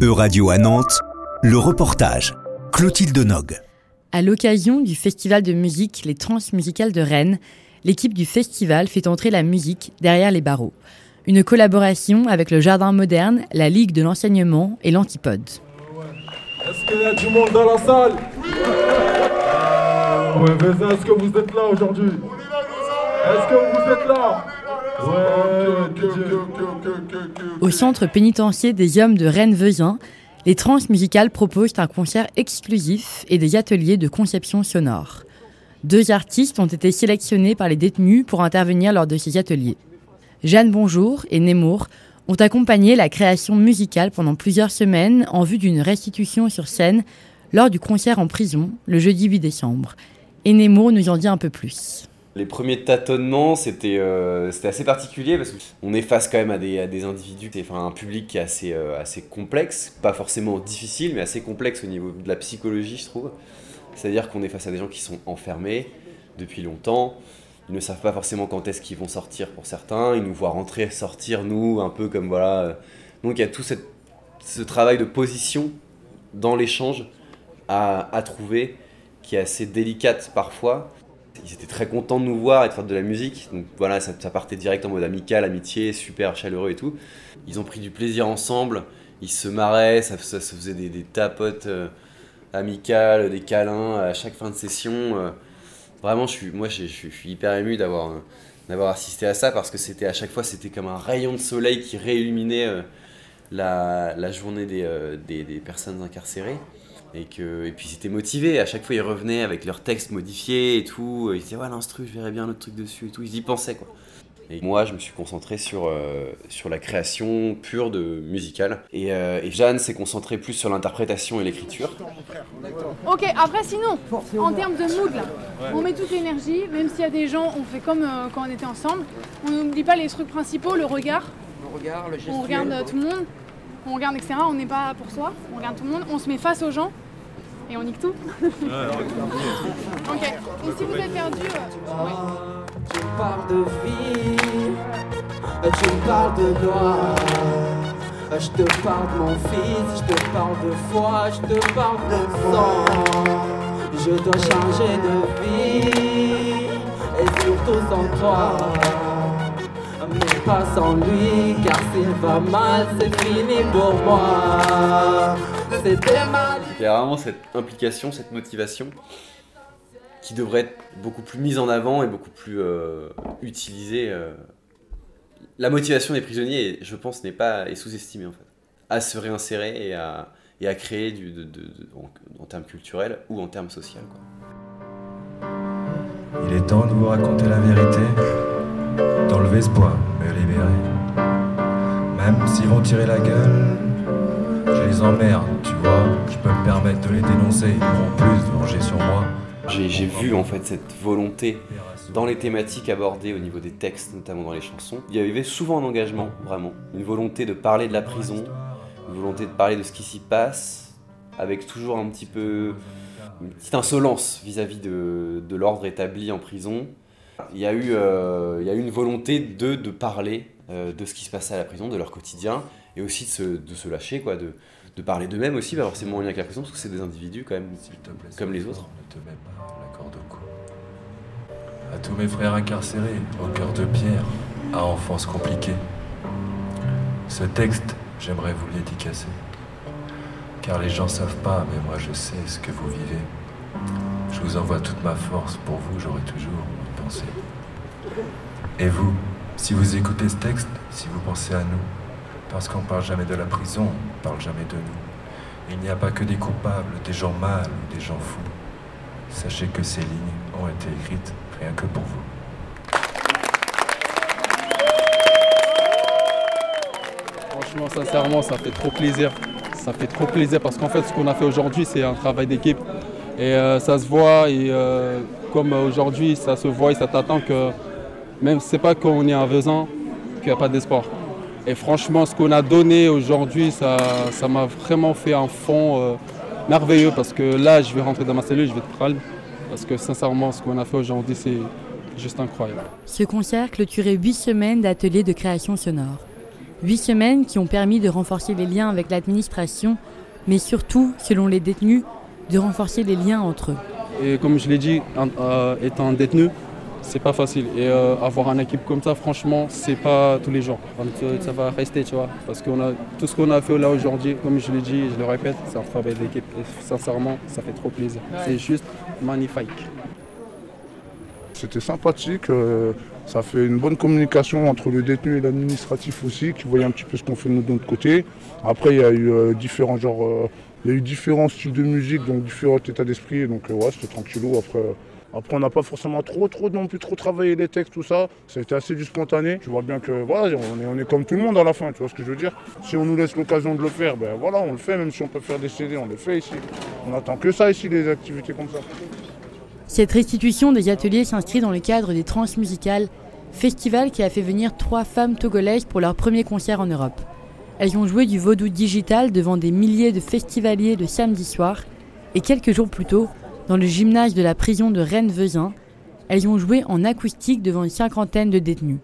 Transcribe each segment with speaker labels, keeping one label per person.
Speaker 1: E-Radio à Nantes, le reportage. Clotilde Nog.
Speaker 2: À l'occasion du festival de musique Les Transmusicales de Rennes, l'équipe du festival fait entrer la musique derrière les barreaux. Une collaboration avec le Jardin Moderne, la Ligue de l'Enseignement et l'Antipode.
Speaker 3: Est-ce qu'il y a du monde dans la salle? Ouais, mais est-ce que vous êtes là aujourd'hui? Est-ce que vous êtes là?
Speaker 2: Au centre pénitentiaire des hommes de Rennes-Vezin, les Transmusicales proposent un concert exclusif et des ateliers de conception sonore. Deux artistes ont été sélectionnés par les détenus pour intervenir lors de ces ateliers. Jeanne Bonjour et Nemour ont accompagné la création musicale pendant plusieurs semaines en vue d'une restitution sur scène lors du concert en prison le jeudi 8 décembre. Et Nemour nous en dit un peu plus.
Speaker 4: Les premiers tâtonnements, c'était euh, assez particulier parce qu'on est face quand même à des, individus, enfin un public qui est assez, euh, assez complexe, pas forcément difficile, mais assez complexe au niveau de la psychologie, je trouve. C'est-à-dire qu'on est face à des gens qui sont enfermés depuis longtemps, ils ne savent pas forcément quand est-ce qu'ils vont sortir pour certains, ils nous voient rentrer, sortir, nous, un peu comme voilà. Donc il y a tout cette, ce travail de position dans l'échange à, à trouver qui est assez délicate parfois ils étaient très contents de nous voir et de faire de la musique. Donc voilà, ça, partait direct en mode amical, amitié, super chaleureux et tout. Ils ont pris du plaisir ensemble, ils se marraient, ça, ça, faisait des, tapotes euh, amicales, des câlins à chaque fin de session. Euh. vraiment, je suis, moi, je, suis hyper ému d'avoir euh, d'avoir assisté à ça parce que c'était à chaque fois, c'était comme un rayon de soleil qui réilluminait la, journée des, des, des personnes incarcérées. Et, que, et puis ils étaient motivés, à chaque fois ils revenaient avec leurs textes modifiés et tout. Ils disaient ouais l'instru, je verrais bien notre truc dessus et tout. Ils y pensaient quoi. Et moi, je me suis concentré sur, euh, sur la création pure de musicale. Et, euh, et Jeanne s'est concentrée plus sur l'interprétation et l'écriture.
Speaker 5: Ok, après sinon, en termes de mood, là, on met toute l'énergie, même s'il y a des gens, on fait comme euh, quand on était ensemble. On n'oublie pas les trucs principaux, le regard.
Speaker 6: Le regard, le geste.
Speaker 5: On regarde tout le monde on regarde, etc. On n'est pas pour soi, on regarde tout le monde, on se met face aux gens et on nique tout. ok, et si vous êtes perdu. Euh,
Speaker 6: Tu parles de vie, tu me parles de gloire. Je te parle de mon fils, je te parle de foi, je te parle de sang. Je dois changer de vie et surtout sans toi mais pas sans lui, car s'il va mal, c'est fini pour moi. C'était mal.
Speaker 4: Il y a vraiment cette implication, cette motivation qui devrait être beaucoup plus mise en avant et beaucoup plus euh, utilisée. Euh. La motivation des prisonniers, je pense, n'est pas est sous-estimée en fait, à se réinsérer et à, et à créer du, de, de, en, en, termes culturels ou en termes sociaux. Quoi.
Speaker 7: Il est temps de vous raconter la vérité d'enlever ce poids, me libérer. Même s'ils vont tirer la gueule, je les emmerde, tu vois. Je peux me permettre de les dénoncer, ils pourront plus de venger sur moi.
Speaker 4: J'ai vu en fait cette volonté dans les thématiques abordées au niveau des textes, notamment dans les chansons. Il y avait souvent un engagement, vraiment. Une volonté de parler de la prison, une volonté de parler de ce qui s'y passe, avec toujours un petit peu une petite insolence vis-à-vis de, de l'ordre établi en prison, il y a eu, euh, il y a eu une volonté de, de parler euh, de ce qui se passait à la prison, de leur quotidien, et aussi de se, de se lâcher, quoi, de, de parler d'eux-mêmes aussi, pas forcément en lien avec la prison, parce que c'est des individus quand même, comme les autres.
Speaker 7: À tous mes frères incarcérés, au cœur de pierre, à enfance compliquée, ce texte, j'aimerais vous l'édicacer. Car les gens savent pas, mais moi je sais ce que vous vivez. Je vous envoie toute ma force, pour vous j'aurai toujours Et vous, si vous écoutez ce texte, si vous pensez à nous, parce qu'on parle jamais de la prison, on parle jamais de nous. Il n'y a pas que des coupables, des gens mal ou des gens fous. Sachez que ces lignes ont été écrites rien que pour vous.
Speaker 8: Franchement, sincèrement, ça fait trop plaisir. Ça fait trop plaisir parce qu'en fait, ce qu'on a fait aujourd'hui, c'est un travail d'équipe. Et euh, ça se voit, et euh, comme aujourd'hui, ça se voit et ça t'attend que même c'est pas qu'on est en Vezin qu'il n'y a pas d'espoir. Et franchement, ce qu'on a donné aujourd'hui, ça m'a vraiment fait un fond euh, merveilleux parce que là, je vais rentrer dans ma cellule, je vais être calme. Parce que sincèrement, ce qu'on a fait aujourd'hui, c'est juste incroyable.
Speaker 2: Ce concert clôturait huit semaines d'ateliers de création sonore. Huit semaines qui ont permis de renforcer les liens avec l'administration, mais surtout, selon les détenus, de renforcer les liens entre eux.
Speaker 8: Et comme je l'ai dit, euh, étant détenu, c'est pas facile. Et euh, avoir une équipe comme ça, franchement, c'est pas tous les jours. ça va rester, tu vois. Parce que tout ce qu'on a fait là aujourd'hui, comme je l'ai dit, je le répète, c'est un travail d'équipe. Et sincèrement, ça fait trop plaisir. C'est juste magnifique.
Speaker 9: C'était sympathique. Euh, ça fait une bonne communication entre le détenu et l'administratif aussi, qui voyait un petit peu ce qu'on fait de notre côté. Après, il y a eu euh, différents genres, il y a eu différents styles de musique, donc différents états d'esprit. Donc ouais, c'était tranquillou. Après, après, on n'a pas forcément trop, trop non plus trop travaillé les textes, tout ça. Ça a été assez du spontané. Tu vois bien que voilà, on est, on est comme tout le monde à la fin, tu vois ce que je veux dire. Si on nous laisse l'occasion de le faire, ben voilà, on le fait, même si on peut faire des CD, on le fait ici. On attend que ça ici, des activités comme ça.
Speaker 2: Cette restitution des ateliers s'inscrit dans le cadre des Transmusicales, festival qui a fait venir trois femmes togolaises pour leur premier concert en Europe. Elles ont joué du vaudou digital devant des milliers de festivaliers le samedi soir, et quelques jours plus tôt, dans le gymnase de la prison de Rennes-Vezin. Elles ont joué en acoustique devant une cinquantaine de détenus.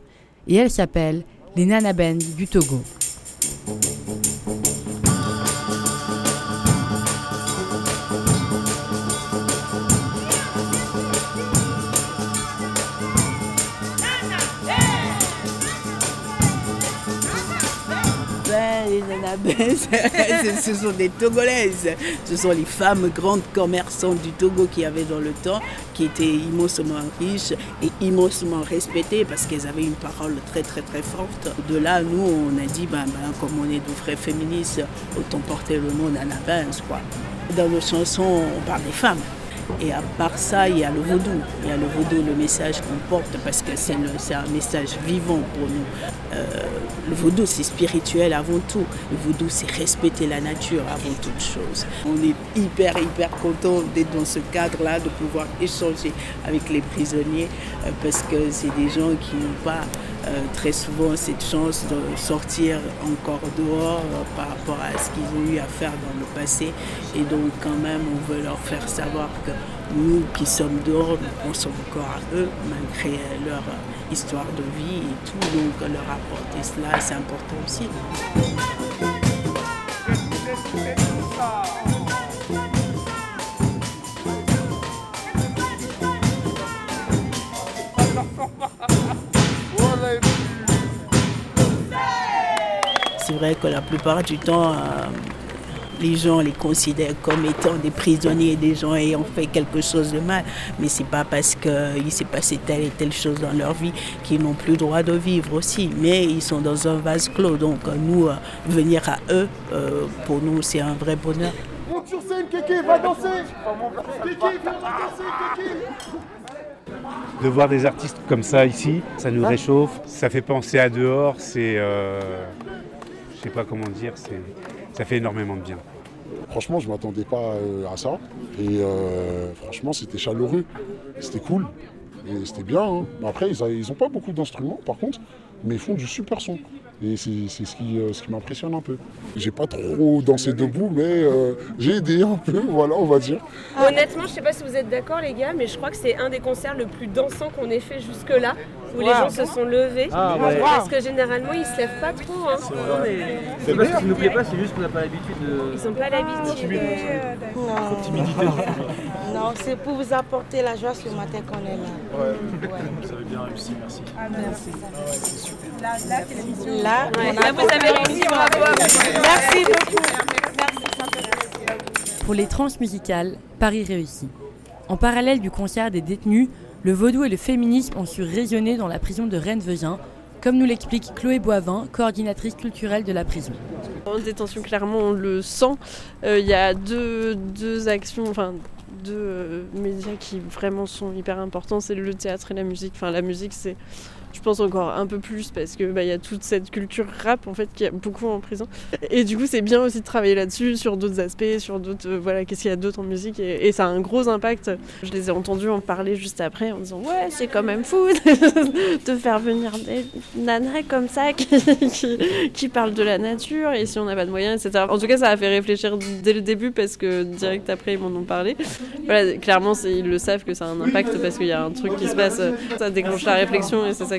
Speaker 2: Et elles s'appellent les Nanaben du Togo.
Speaker 10: ce sont des Togolaises. Ce sont les femmes grandes commerçantes du Togo qui avaient dans le temps, qui étaient immensement riches et immensement respectées parce qu'elles avaient une parole très très très forte. De là, nous, on a dit, ben, ben, comme on est de vrais féministes, autant porter le nom d'Anna quoi. Dans nos chansons, on parle des femmes. Et à part ça, il y a le vaudou. Il y a le vaudou, le message qu'on porte, parce que c'est un message vivant pour nous. Euh, le vaudou, c'est spirituel avant tout. Le vaudou, c'est respecter la nature avant toute chose. On est hyper, hyper content d'être dans ce cadre-là, de pouvoir échanger avec les prisonniers, euh, parce que c'est des gens qui n'ont pas euh, très souvent cette chance de sortir encore dehors par rapport à ce qu'ils ont eu à faire dans le passé. Et donc, quand même, on veut leur faire savoir que nous qui sommes dehors, nous pensons encore à eux, malgré leur histoire de vie et tout. Donc leur apporter cela, c'est important aussi. C'est vrai que la plupart du temps, euh, les gens les considèrent comme étant des prisonniers, des gens ayant fait quelque chose de mal. Mais c'est pas parce qu'il s'est passé telle et telle chose dans leur vie qu'ils n'ont plus le droit de vivre aussi. Mais ils sont dans un vase clos. Donc nous, euh, venir à eux, euh, pour nous, c'est un vrai bonheur.
Speaker 3: Monte sur scène, Kéké, va danser Kéké, viens danser, Kéké
Speaker 11: de voir des artistes comme ça ici, ça nous réchauffe, ça fait penser à dehors, c'est, euh, je sais pas comment dire, c'est, ça fait énormément de bien.
Speaker 9: Franchement, je ne m'attendais pas euh, à ça. Et euh, franchement, c'était chaleureux. C'était cool. Et c'était bien. Hein. Après, ils n'ont pas beaucoup d'instruments, par contre, mais ils font du super son. Et c'est ce qui, euh, ce qui m'impressionne un peu. J'ai pas trop dansé debout, mais euh, j'ai aidé un peu, voilà, on va dire.
Speaker 12: Honnêtement, je sais pas si vous êtes d'accord, les gars, mais je crois que c'est un des concerts le plus dansant qu'on ait fait jusque-là, où les gens se sont levés.
Speaker 13: Ah,
Speaker 12: Parce que généralement, ils se lèvent pas trop. Hein.
Speaker 13: C'est pas ce qui nous plaît pas, c'est juste qu'on n'a pas l'habitude de.
Speaker 12: Ils ont pas l'habitude.
Speaker 13: Timidité.
Speaker 14: Non, c'est pour vous apporter la joie ce matin qu'on est là.
Speaker 13: Ouais. Vous avez bien réussi, merci.
Speaker 14: Ah, merci.
Speaker 13: Ouais.
Speaker 14: Là, là c'est l'émission.
Speaker 12: Là, là vous avez réussi, bravo.
Speaker 14: Merci beaucoup.
Speaker 2: Pour les trans musicales, Paris réussit. En parallèle du concert des détenus, le vaudou et le féminisme ont su résonner dans la prison de Rennes-Vezin, comme nous l'explique Chloé Boivin, coordinatrice culturelle de la prison.
Speaker 15: En détention, clairement, on le sent. Euh, Il y a deux, deux actions, enfin deux euh, médias qui vraiment sont hyper importants, c'est le théâtre et la musique. Enfin, la musique, c'est je pense encore un peu plus parce que bah, y a toute cette culture rap en fait qui a beaucoup en prison. Et du coup c'est bien aussi de travailler là-dessus sur d'autres aspects sur d'autres euh, voilà qu'est-ce qu'il y a d'autre en musique. Et, ça a un gros impact. Je les ai entendus en parler juste après en disant ouais c'est quand même fou de faire venir des nanas comme ça qui, qui, parlent de la nature et si on n'a pas de moyens etc en tout cas ça a fait réfléchir dès le début parce que direct après ils m'en ont parlé. Voilà clairement ils le savent que ça a un impact parce qu'il y a un truc qui se passe. Ça déclenche la réflexion et c'est ça